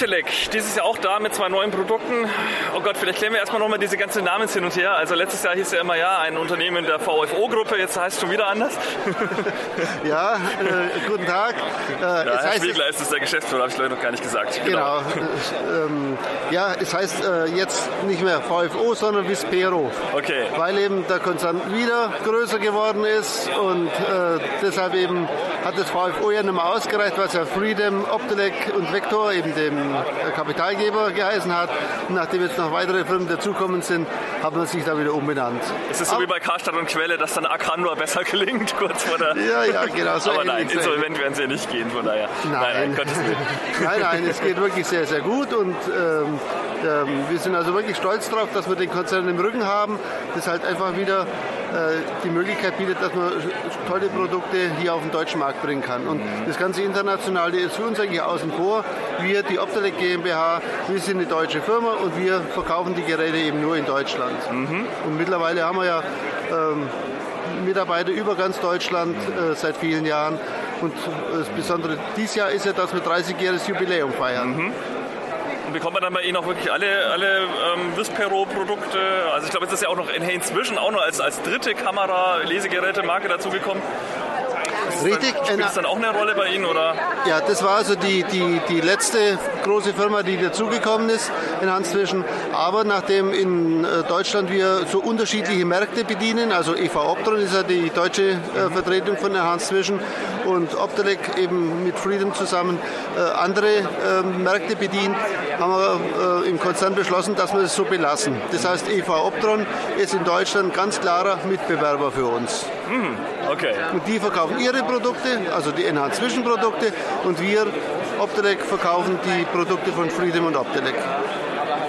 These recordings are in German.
Optelec, dieses Jahr auch da mit zwei neuen Produkten. Oh Gott, vielleicht klären wir erstmal nochmal diese ganze Namens hin und her. Also letztes Jahr hieß ja immer ja ein Unternehmen der VFO-Gruppe, jetzt heißt es schon wieder anders. ja, äh, guten Tag. Äh, ja, Herr heißt Spiegler ist es der Geschäftsführer, habe ich glaube noch gar nicht gesagt. Genau. genau. ähm, ja, es heißt äh, jetzt nicht mehr VFO, sondern Vispero. Okay. Weil eben der Konzern wieder größer geworden ist und äh, deshalb eben hat das VFO ja nicht mehr ausgereicht, was ja Freedom, Optelec und Vector eben dem Kapitalgeber geheißen hat. Nachdem jetzt noch weitere Firmen dazukommen sind, hat man sich da wieder umbenannt. Es ist so Aber, wie bei Karstadt und Quelle, dass dann Akandor besser gelingt, kurz vor der... Ja, ja, genau. So Aber nein, insolvent werden sie ja nicht gehen, von daher. Nein, nein, nein, nein, nein es geht wirklich sehr, sehr gut und ähm, ähm, wir sind also wirklich stolz darauf, dass wir den Konzern im Rücken haben, das halt einfach wieder äh, die Möglichkeit bietet, dass man tolle Produkte hier auf den deutschen Markt bringen kann. Und das ganze Internationale ist für uns eigentlich außen vor. Wir, die Optelec GmbH, wir sind eine deutsche Firma und wir verkaufen die Geräte eben nur in Deutschland. Mhm. Und mittlerweile haben wir ja ähm, Mitarbeiter über ganz Deutschland äh, seit vielen Jahren. Und das Besondere dieses Jahr ist ja, dass wir 30-jähriges Jubiläum feiern. Mhm bekommt man dann bei Ihnen auch wirklich alle, alle ähm, Vispero-Produkte? Also ich glaube, es ist ja auch noch inzwischen auch noch als, als dritte Kamera-Lesegeräte-Marke dazugekommen. Richtig. Spielt das dann auch eine Rolle bei Ihnen? Oder? Ja, das war also die, die, die letzte große Firma, die dazugekommen ist in Handzwischen. Aber nachdem in äh, Deutschland wir so unterschiedliche Märkte bedienen, also EV Optron ist ja die deutsche äh, Vertretung von der Handzwischen und Optelec eben mit Freedom zusammen äh, andere äh, Märkte bedient, haben wir äh, im Konzern beschlossen, dass wir das so belassen. Das heißt, EV Optron ist in Deutschland ganz klarer Mitbewerber für uns. Mhm. Okay. Und die verkaufen ihre Produkte, also die NH-Zwischenprodukte, und wir, Optelec, verkaufen die Produkte von Freedom und Optelec.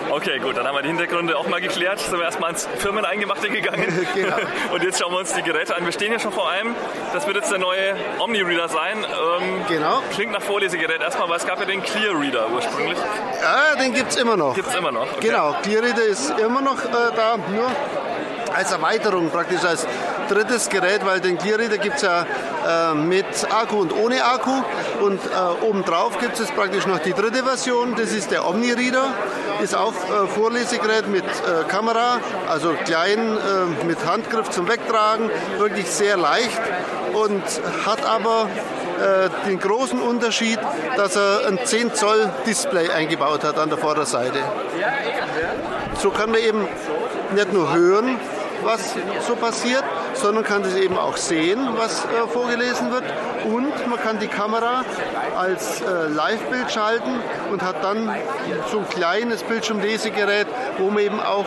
Okay, gut, dann haben wir die Hintergründe auch mal geklärt. Sind wir erstmal ins Firmeneingemachte gegangen. genau. Und jetzt schauen wir uns die Geräte an. Wir stehen ja schon vor einem. Das wird jetzt der neue Omni-Reader sein. Ähm, genau. Klingt nach Vorlesegerät erstmal, weil es gab ja den Clear Reader ursprünglich. Ja, den gibt es immer noch. Gibt es immer noch. Okay. Genau, Clear Reader ist immer noch äh, da, nur als Erweiterung praktisch als drittes Gerät, weil den Clear Reader gibt es ja äh, mit Akku und ohne Akku. Und äh, obendrauf gibt es praktisch noch die dritte Version, das ist der Omni Reader, ist auch äh, Vorlesegerät mit äh, Kamera, also klein, äh, mit Handgriff zum Wegtragen, wirklich sehr leicht. Und hat aber äh, den großen Unterschied, dass er ein 10 Zoll Display eingebaut hat an der Vorderseite. So kann man eben nicht nur hören, was so passiert, sondern kann das eben auch sehen, was äh, vorgelesen wird. Und man kann die Kamera als äh, Live-Bild schalten und hat dann so ein kleines Bildschirmlesegerät, wo man eben auch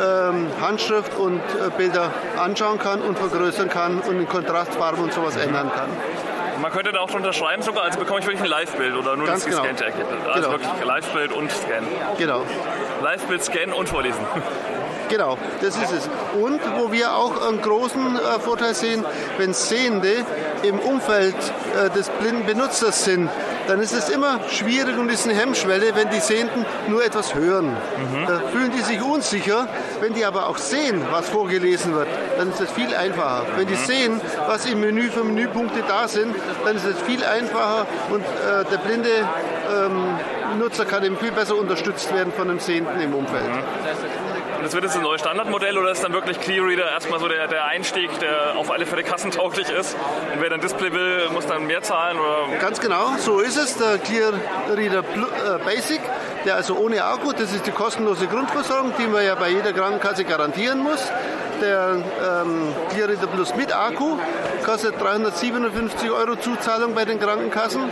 ähm, Handschrift und äh, Bilder anschauen kann und vergrößern kann und in Kontrastfarben und sowas ändern kann. Man könnte da auch schon unterschreiben sogar, also bekomme ich wirklich ein Live-Bild oder nur Ganz das genau. gescannte Ergebnis. Also genau. wirklich Live-Bild und Scan. Genau. Live-Bild, Scan und Vorlesen. Genau, das ist es. Und wo wir auch einen großen äh, Vorteil sehen, wenn Sehende im Umfeld äh, des blinden Benutzers sind, dann ist es immer schwierig und ist eine Hemmschwelle, wenn die Sehenden nur etwas hören. Mhm. Da fühlen die sich unsicher. Wenn die aber auch sehen, was vorgelesen wird, dann ist es viel einfacher. Wenn die mhm. sehen, was im Menü für Menüpunkte da sind, dann ist es viel einfacher und äh, der blinde ähm, Nutzer kann eben viel besser unterstützt werden von einem Sehenden im Umfeld. Mhm. Das wird jetzt ein neues Standardmodell oder ist dann wirklich Clear Reader erstmal so der, der Einstieg, der auf alle Fälle kassentauglich ist? Und wer dann Display will, muss dann mehr zahlen? Oder? Ganz genau, so ist es. Der Clear Reader äh, Basic, der also ohne Akku, das ist die kostenlose Grundversorgung, die man ja bei jeder Krankenkasse garantieren muss. Der ähm, Clear Reader Plus mit Akku kostet 357 Euro Zuzahlung bei den Krankenkassen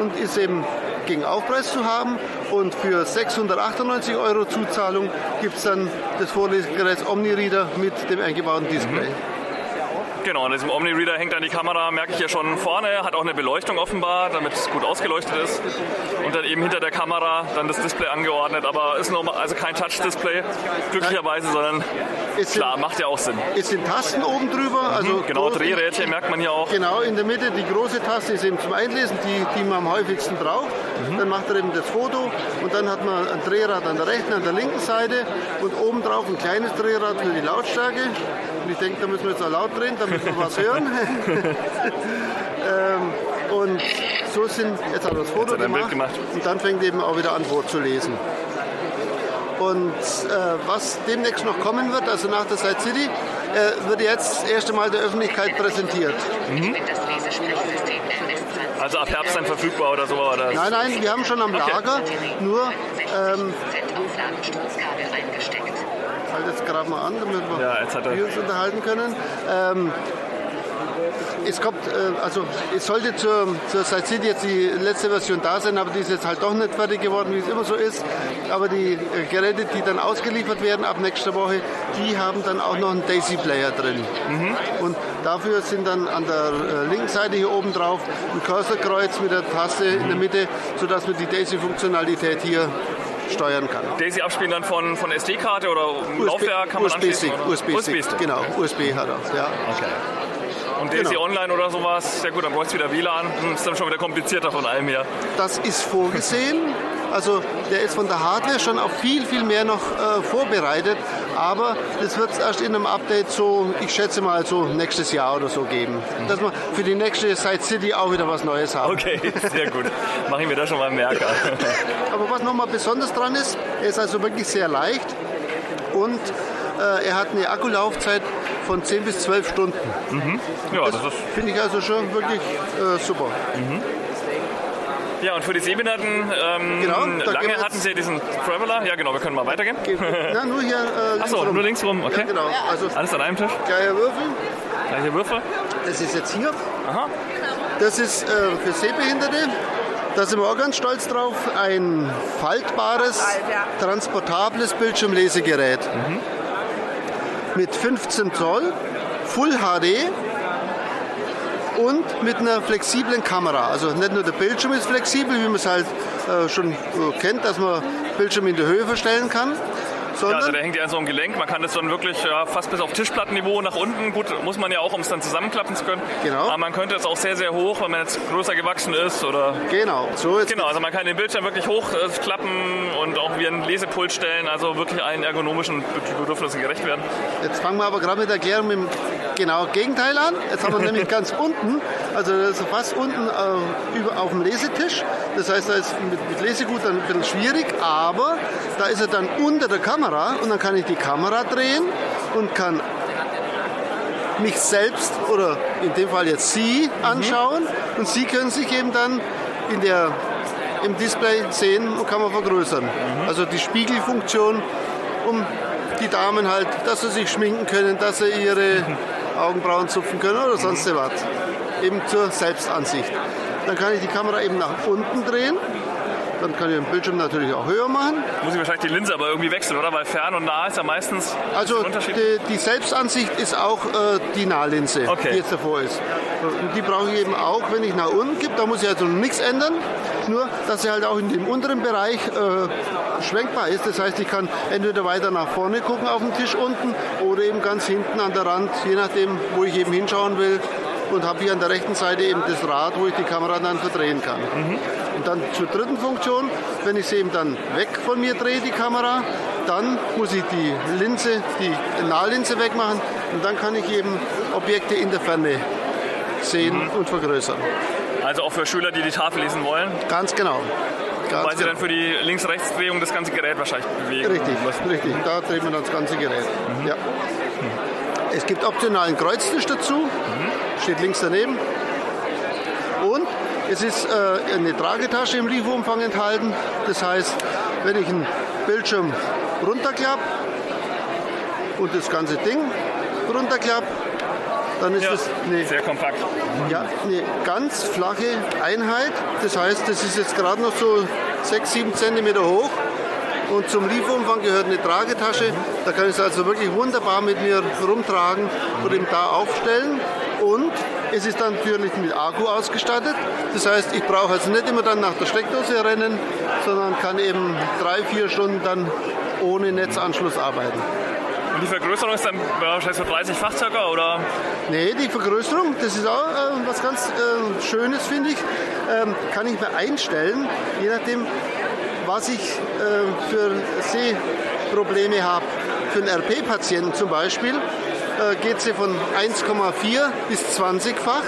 und ist eben gegen Aufpreis zu haben. Und für 698 Euro Zuzahlung gibt es dann das Vorlesegerät Omni-Reader mit dem eingebauten Display. Mhm. Genau, an diesem Omni-Reader hängt dann die Kamera, merke ich ja schon vorne, hat auch eine Beleuchtung offenbar, damit es gut ausgeleuchtet ist. Und dann eben hinter der Kamera dann das Display angeordnet, aber ist normal, also kein Touch-Display, glücklicherweise, sondern klar, sind, macht ja auch Sinn. Es sind Tasten oben drüber, mhm, also mhm, genau, Drehrädchen merkt man hier auch. Genau, in der Mitte die große Taste ist eben zum Einlesen, die, die man am häufigsten braucht. dann macht er eben das Foto und dann hat man ein Drehrad an der rechten, an der linken Seite und obendrauf ein kleines Drehrad für die Lautstärke. Und ich denke, da müssen wir jetzt auch laut drehen, damit wir was hören. ähm, und so sind, jetzt hat er das Foto gemacht, gemacht, und dann fängt eben auch wieder an vorzulesen. Und äh, was demnächst noch kommen wird, also nach der Side City, äh, wird jetzt das erste Mal der Öffentlichkeit präsentiert. Mhm. Also ab Herbst dann verfügbar oder so? Oder? Nein, nein, wir haben schon am Lager, okay. nur... Ähm, halt jetzt gerade mal an, damit wir ja, uns unterhalten können. Ähm, es kommt, äh, also es sollte zur, zur Side City jetzt die letzte Version da sein, aber die ist jetzt halt doch nicht fertig geworden, wie es immer so ist. Aber die äh, Geräte, die dann ausgeliefert werden ab nächster Woche, die haben dann auch noch einen Daisy-Player drin. Mhm. Und dafür sind dann an der äh, linken Seite hier oben drauf ein Cursorkreuz mit der Taste in der Mitte, sodass man die Daisy-Funktionalität hier steuern kann. Daisy abspielen dann von, von SD-Karte oder USB, Laufwerk kann man USB-Stick, USB-Stick, genau, USB hat er, ja. Okay. Und DC genau. Online oder sowas, ja gut, dann brauchst du wieder WLAN. Hm, ist dann schon wieder komplizierter von allem her. Das ist vorgesehen. Also der ist von der Hardware schon auf viel, viel mehr noch äh, vorbereitet. Aber das wird es erst in einem Update so, ich schätze mal so nächstes Jahr oder so geben. Mhm. Dass wir für die nächste Side City auch wieder was Neues haben. Okay, sehr gut. Machen wir da schon mal einen Merker. Aber was nochmal besonders dran ist, er ist also wirklich sehr leicht und äh, er hat eine Akkulaufzeit von 10 bis 12 Stunden. Mhm. Ja, das, das finde ich also schon wirklich äh, super. Mhm. Ja, und für die Sehbehinderten, ähm, genau, lange hatten Sie diesen Traveler. Ja, genau, wir können mal weitergehen. Na, nur hier äh, Achso, nur links rum, okay. Ja, genau. Also Alles an einem Tisch? Gleicher Würfel. Gleiche Würfel. Das ist jetzt hier. Aha. Das ist äh, für Sehbehinderte. Da sind wir auch ganz stolz drauf. Ein faltbares, transportables Bildschirmlesegerät. Mhm mit 15 Zoll, Full HD und mit einer flexiblen Kamera. Also nicht nur der Bildschirm ist flexibel, wie man es halt äh, schon äh, kennt, dass man Bildschirm in der Höhe verstellen kann, ja, also der hängt ja an so einem Gelenk. Man kann das dann wirklich ja, fast bis auf Tischplattenniveau nach unten. Gut, muss man ja auch, um es dann zusammenklappen zu können. Genau. Aber man könnte es auch sehr, sehr hoch, wenn man jetzt größer gewachsen ist. Oder genau, so ist Genau, also man kann den Bildschirm wirklich hochklappen äh, und auch wie ein Lesepult stellen. Also wirklich allen ergonomischen Bedürfnissen gerecht werden. Jetzt fangen wir aber gerade mit der Erklärung mit dem genau Gegenteil an. Jetzt haben wir nämlich ganz unten, also fast unten äh, über, auf dem Lesetisch. Das heißt, da ist mit, mit Lesegut dann ein bisschen schwierig, aber da ist er dann unter der Kamera und dann kann ich die Kamera drehen und kann mich selbst oder in dem Fall jetzt Sie anschauen mhm. und Sie können sich eben dann in der, im Display sehen und kann man vergrößern. Mhm. Also die Spiegelfunktion, um die Damen halt, dass sie sich schminken können, dass sie ihre Augenbrauen zupfen können oder sonst was. Eben zur Selbstansicht. Dann kann ich die Kamera eben nach unten drehen dann kann ich den Bildschirm natürlich auch höher machen. Muss ich wahrscheinlich die Linse aber irgendwie wechseln, oder? Weil fern und nah ist ja meistens Also die, die, Selbstansicht ist auch äh, die Nahlinse, okay. die jetzt davor ist. Und die brauche ich eben auch, wenn ich nach unten gebe. Da muss ich also nichts ändern. Nur, dass sie halt auch in dem unteren Bereich äh, schwenkbar ist. Das heißt, ich kann entweder weiter nach vorne gucken auf dem Tisch unten oder eben ganz hinten an der Rand, je nachdem, wo ich eben hinschauen will. Und habe hier an der rechten Seite eben das Rad, wo ich die Kamera dann verdrehen kann. Mhm. Und dann zur dritten Funktion, wenn ich sie eben dann weg von mir drehe, die Kamera, dann muss ich die Linse, die Nahlinse wegmachen und dann kann ich eben Objekte in der Ferne sehen mhm. und vergrößern. Also auch für Schüler, die die Tafel lesen wollen? Ganz genau. Weil sie genau. dann für die Links-Rechts-Drehung das ganze Gerät wahrscheinlich bewegen. Richtig, richtig. Da dreht man dann das ganze Gerät. Mhm. Ja. Es gibt optionalen Kreuztisch dazu, mhm. steht links daneben. Und es ist äh, eine Tragetasche im Lieferumfang enthalten. Das heißt, wenn ich einen Bildschirm runterklappe und das ganze Ding runterklappe, dann ist ja, das eine, sehr kompakt. Ja, eine ganz flache Einheit. Das heißt, das ist jetzt gerade noch so 6, 7 cm hoch. Und zum Lieferumfang gehört eine Tragetasche. Da kann ich es also wirklich wunderbar mit mir rumtragen und eben da aufstellen. Und es ist dann natürlich mit Akku ausgestattet. Das heißt, ich brauche also nicht immer dann nach der Steckdose rennen, sondern kann eben drei, vier Stunden dann ohne Netzanschluss arbeiten. Und die Vergrößerung ist dann wahrscheinlich so 30-fach circa, oder? Nee, die Vergrößerung, das ist auch äh, was ganz äh, Schönes, finde ich. Ähm, kann ich mir einstellen, je nachdem, was ich äh, für Sehprobleme habe. Für einen RP-Patienten zum Beispiel äh, geht sie von 1,4 bis 20-fach.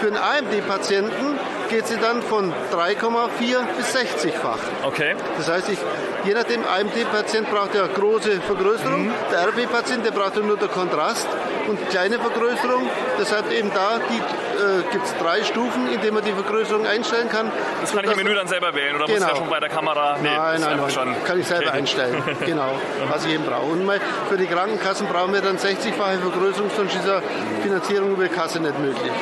Für einen AMD-Patienten geht sie dann von 3,4 bis 60-fach. Okay. Das heißt, ich, je nachdem, AMD-Patient braucht ja große Vergrößerung, mhm. der RB-Patient, der braucht nur den Kontrast und kleine Vergrößerung. Deshalb eben da äh, gibt es drei Stufen, in denen man die Vergrößerung einstellen kann. Das kann ich im Menü dann selber wählen oder genau. muss ich ja schon bei der Kamera? Nee, nein, nein, nein. Schon. kann ich selber okay. einstellen. genau, was ich eben brauche. Und mal für die Krankenkassen brauchen wir dann 60-fache Vergrößerung, sonst ist ja Finanzierung über die Kasse nicht möglich.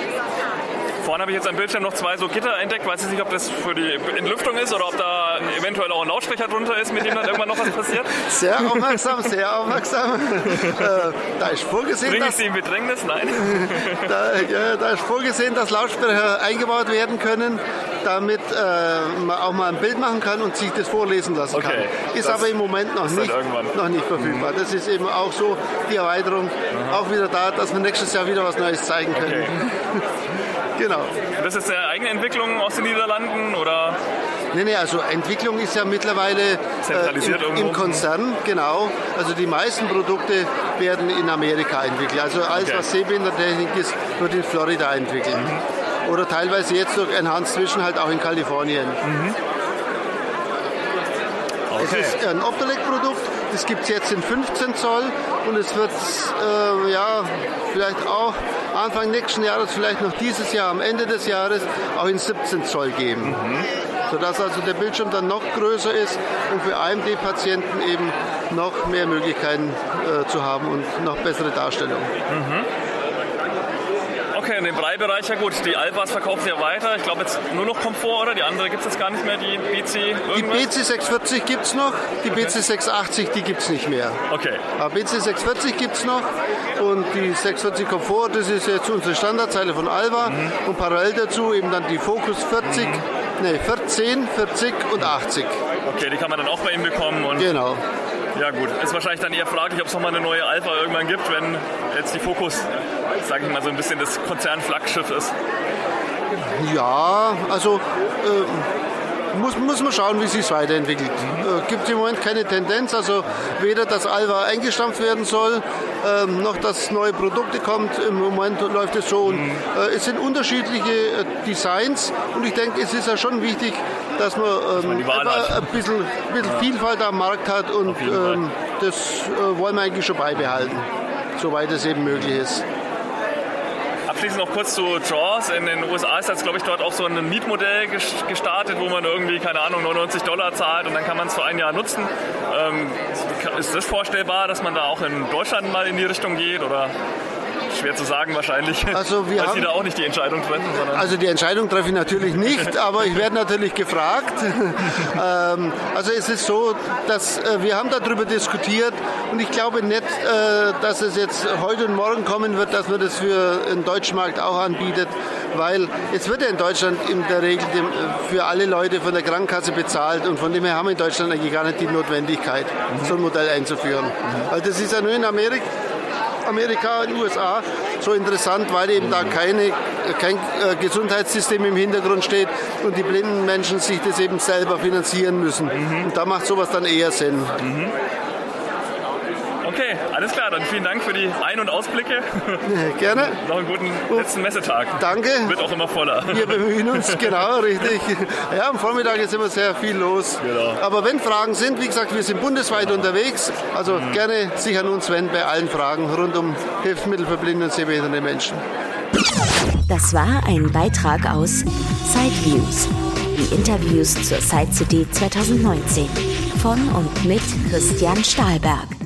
Vorne habe ich jetzt am Bildschirm noch zwei so Gitter entdeckt. Weiß ich nicht, ob das für die Entlüftung ist oder ob da eventuell auch ein Lautsprecher drunter ist, mit dem dann irgendwann noch was passiert. Sehr aufmerksam, sehr aufmerksam. äh, da ist vorgesehen, Bring ich Sie in Bedrängnis? Nein. da, ja, da ist vorgesehen, dass Lautsprecher eingebaut werden können, damit äh, man auch mal ein Bild machen kann und sich das vorlesen lassen okay. kann. Ist aber im Moment noch nicht, noch nicht verfügbar. Mhm. Das ist eben auch so die Erweiterung, mhm. auch wieder da, dass wir nächstes Jahr wieder was Neues zeigen können. Okay. Genau. Das ist eine eigene Entwicklung aus den Niederlanden oder? Nee, nee, also Entwicklung ist ja mittlerweile Zentralisiert äh, im, im, Konzern, genau. Also die meisten Produkte werden in Amerika entwickelt. Also alles, okay. was Sehbehindertechnik ist, wird in Florida entwickelt. Mhm. Oder teilweise jetzt durch Enhanced Zwischen halt auch in Kalifornien. Mhm. Okay. Es ist ein Optelec-Produkt, das gibt es jetzt in 15 Zoll und es wird äh, ja, vielleicht auch Anfang nächsten Jahres, vielleicht noch dieses Jahr, am Ende des Jahres, auch in 17 Zoll geben. Mhm. Sodass also der Bildschirm dann noch größer ist und für AMD-Patienten eben noch mehr Möglichkeiten äh, zu haben und noch bessere Darstellung. Mhm. Okay, in dem Breibereich, ja gut, die Alphas verkaufen ja weiter. Ich glaube jetzt nur noch Komfort, oder? Die andere gibt es jetzt gar nicht mehr, die BC irgendwas? Die BC 640 gibt es noch, die okay. BC 680, die gibt es nicht mehr. Okay. Aber BC 640 gibt es noch und die 640 Komfort, das ist jetzt unsere Standardzeile von Alva mhm. und parallel dazu eben dann die Focus 40, mhm. nee, 14, 40 und 80. Okay, die kann man dann auch bei ihm bekommen. Und genau. Ja gut, ist wahrscheinlich dann eher fraglich, ob es nochmal eine neue Alpha irgendwann gibt, wenn jetzt die Focus, sage ich mal, so ein bisschen das Konzernflaggschiff ist. Ja, also äh, muss, muss man schauen, wie sich es weiterentwickelt. Mhm. Äh, gibt im Moment keine Tendenz, also weder, dass Alva eingestampft werden soll, äh, noch dass neue Produkte kommt. Im Moment läuft es so. Mhm. Äh, es sind unterschiedliche äh, Designs und ich denke, es ist ja schon wichtig, dass man, ähm, dass man ein bisschen, bisschen ja. Vielfalt am Markt hat und ähm, das äh, wollen wir eigentlich schon beibehalten, soweit es eben möglich ist. Abschließend noch kurz zu Jaws. In den USA ist das, glaube ich, dort auch so ein Mietmodell gestartet, wo man irgendwie, keine Ahnung, 99 Dollar zahlt und dann kann man es für ein Jahr nutzen. Ähm, ist das vorstellbar, dass man da auch in Deutschland mal in die Richtung geht oder? Schwer zu sagen wahrscheinlich, also wir weil haben, Sie da auch nicht die Entscheidung treffen. also die Entscheidung treffe ich natürlich nicht, aber ich werde natürlich gefragt. ähm, also es ist so, dass äh, wir haben darüber diskutiert und ich glaube nicht, äh, dass es jetzt heute und morgen kommen wird, dass man das für den deutschen Markt auch anbietet, weil es wird ja in Deutschland in der Regel dem, für alle Leute von der Krankenkasse bezahlt und von dem her haben wir in Deutschland eigentlich gar nicht die Notwendigkeit, so ein Modell einzuführen. Weil das ist ja nur in Amerika Amerika, den USA so interessant, weil eben da keine, kein äh, Gesundheitssystem im Hintergrund steht und die blinden Menschen sich das eben selber finanzieren müssen. Mhm. Und da macht sowas dann eher Sinn. Mhm. Okay, alles klar. Dann vielen Dank für die Ein- und Ausblicke. Gerne. Noch einen guten letzten Messetag. Danke. Wird auch immer voller. Wir bemühen uns, genau, richtig. Ja, am Vormittag ist immer sehr viel los. Genau. Aber wenn Fragen sind, wie gesagt, wir sind bundesweit unterwegs. Also mhm. gerne sich an uns wenden bei allen Fragen rund um Hilfsmittel für blinde und sehbehinderte Menschen. Das war ein Beitrag aus Sideviews. Die Interviews zur Side City 2019 von und mit Christian Stahlberg.